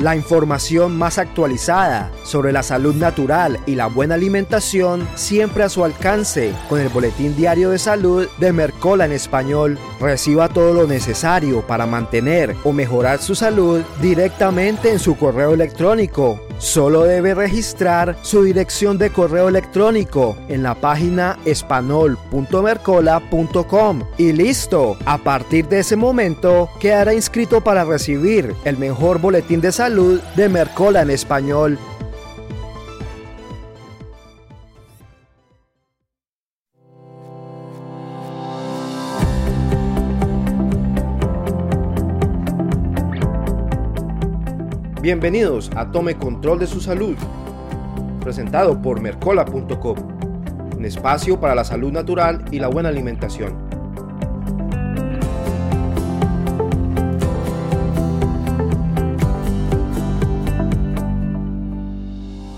La información más actualizada sobre la salud natural y la buena alimentación siempre a su alcance con el Boletín Diario de Salud de Mercola en español. Reciba todo lo necesario para mantener o mejorar su salud directamente en su correo electrónico. Solo debe registrar su dirección de correo electrónico en la página espanol.mercola.com y listo. A partir de ese momento quedará inscrito para recibir el mejor boletín de salud de Mercola en español. Bienvenidos a Tome Control de su Salud, presentado por Mercola.com, un espacio para la salud natural y la buena alimentación.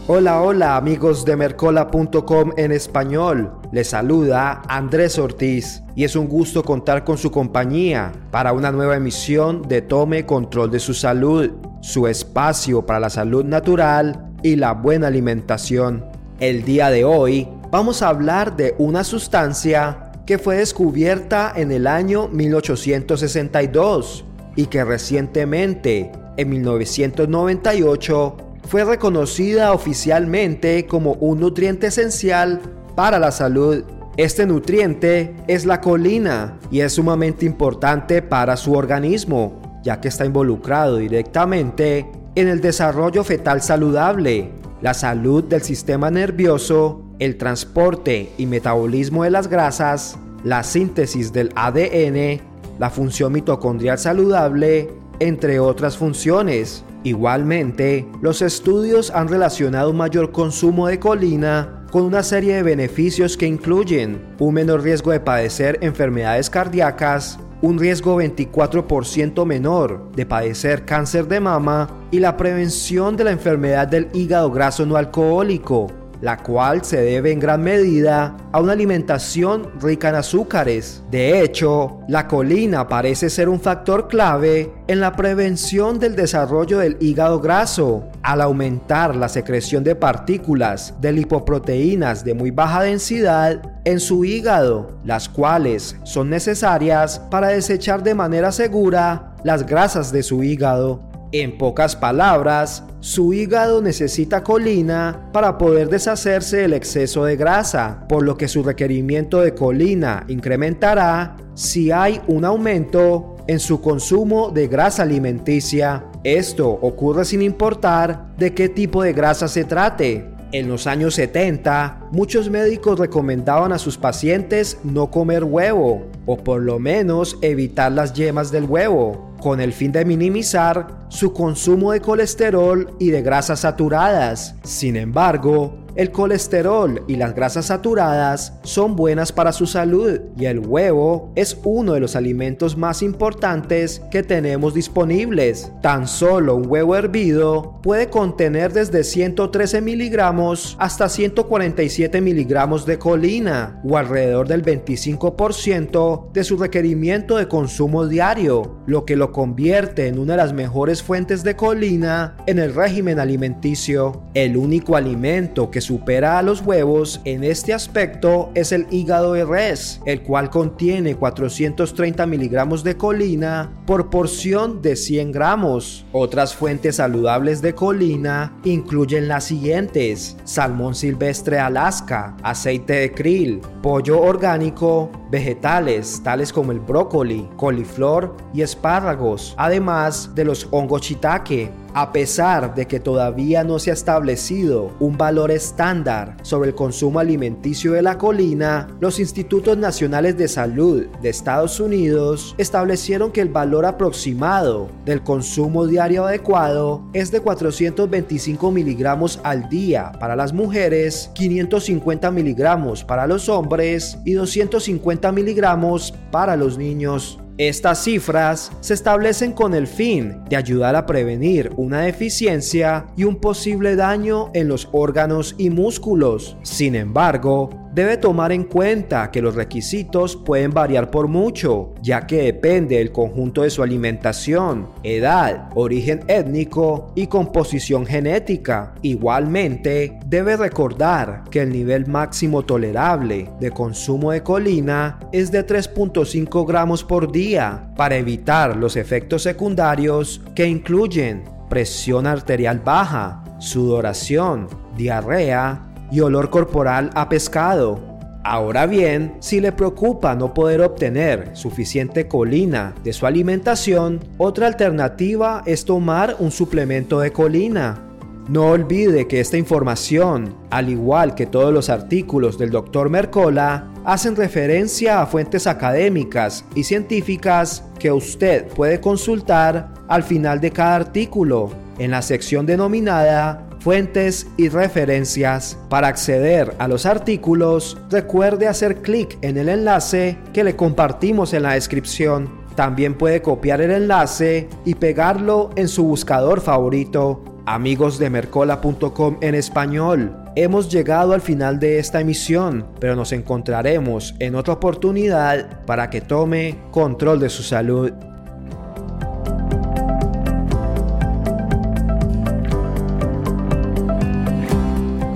Hola, hola amigos de Mercola.com en español. Les saluda Andrés Ortiz y es un gusto contar con su compañía para una nueva emisión de Tome Control de su Salud su espacio para la salud natural y la buena alimentación. El día de hoy vamos a hablar de una sustancia que fue descubierta en el año 1862 y que recientemente, en 1998, fue reconocida oficialmente como un nutriente esencial para la salud. Este nutriente es la colina y es sumamente importante para su organismo, ya que está involucrado directamente en el desarrollo fetal saludable, la salud del sistema nervioso, el transporte y metabolismo de las grasas, la síntesis del ADN, la función mitocondrial saludable, entre otras funciones. Igualmente, los estudios han relacionado un mayor consumo de colina con una serie de beneficios que incluyen un menor riesgo de padecer enfermedades cardíacas, un riesgo 24% menor de padecer cáncer de mama y la prevención de la enfermedad del hígado graso no alcohólico, la cual se debe en gran medida a una alimentación rica en azúcares. De hecho, la colina parece ser un factor clave en la prevención del desarrollo del hígado graso, al aumentar la secreción de partículas de lipoproteínas de muy baja densidad en su hígado, las cuales son necesarias para desechar de manera segura las grasas de su hígado. En pocas palabras, su hígado necesita colina para poder deshacerse del exceso de grasa, por lo que su requerimiento de colina incrementará si hay un aumento en su consumo de grasa alimenticia. Esto ocurre sin importar de qué tipo de grasa se trate, en los años 70, muchos médicos recomendaban a sus pacientes no comer huevo, o por lo menos evitar las yemas del huevo, con el fin de minimizar su consumo de colesterol y de grasas saturadas. Sin embargo, el colesterol y las grasas saturadas son buenas para su salud y el huevo es uno de los alimentos más importantes que tenemos disponibles. Tan solo un huevo hervido puede contener desde 113 miligramos hasta 147 miligramos de colina o alrededor del 25% de su requerimiento de consumo diario, lo que lo convierte en una de las mejores fuentes de colina en el régimen alimenticio. El único alimento que supera a los huevos en este aspecto es el hígado de res, el cual contiene 430 miligramos de colina por porción de 100 gramos. Otras fuentes saludables de colina incluyen las siguientes: salmón silvestre Alaska, aceite de krill, pollo orgánico, vegetales tales como el brócoli, coliflor y espárragos, además de los hongos shiitake, a pesar de que todavía no se ha establecido un valor estándar sobre el consumo alimenticio de la colina, los Institutos Nacionales de Salud de Estados Unidos establecieron que el valor aproximado del consumo diario adecuado es de 425 miligramos al día para las mujeres, 550 miligramos para los hombres y 250 miligramos para los niños. Estas cifras se establecen con el fin de ayudar a prevenir una deficiencia y un posible daño en los órganos y músculos. Sin embargo, debe tomar en cuenta que los requisitos pueden variar por mucho, ya que depende del conjunto de su alimentación, edad, origen étnico y composición genética. Igualmente, debe recordar que el nivel máximo tolerable de consumo de colina es de 3.5 gramos por día para evitar los efectos secundarios que incluyen presión arterial baja, sudoración, diarrea y olor corporal a pescado. Ahora bien, si le preocupa no poder obtener suficiente colina de su alimentación, otra alternativa es tomar un suplemento de colina. No olvide que esta información, al igual que todos los artículos del Dr. Mercola, hacen referencia a fuentes académicas y científicas que usted puede consultar al final de cada artículo en la sección denominada fuentes y referencias. Para acceder a los artículos, recuerde hacer clic en el enlace que le compartimos en la descripción. También puede copiar el enlace y pegarlo en su buscador favorito. Amigos de Mercola.com en español, hemos llegado al final de esta emisión, pero nos encontraremos en otra oportunidad para que tome control de su salud.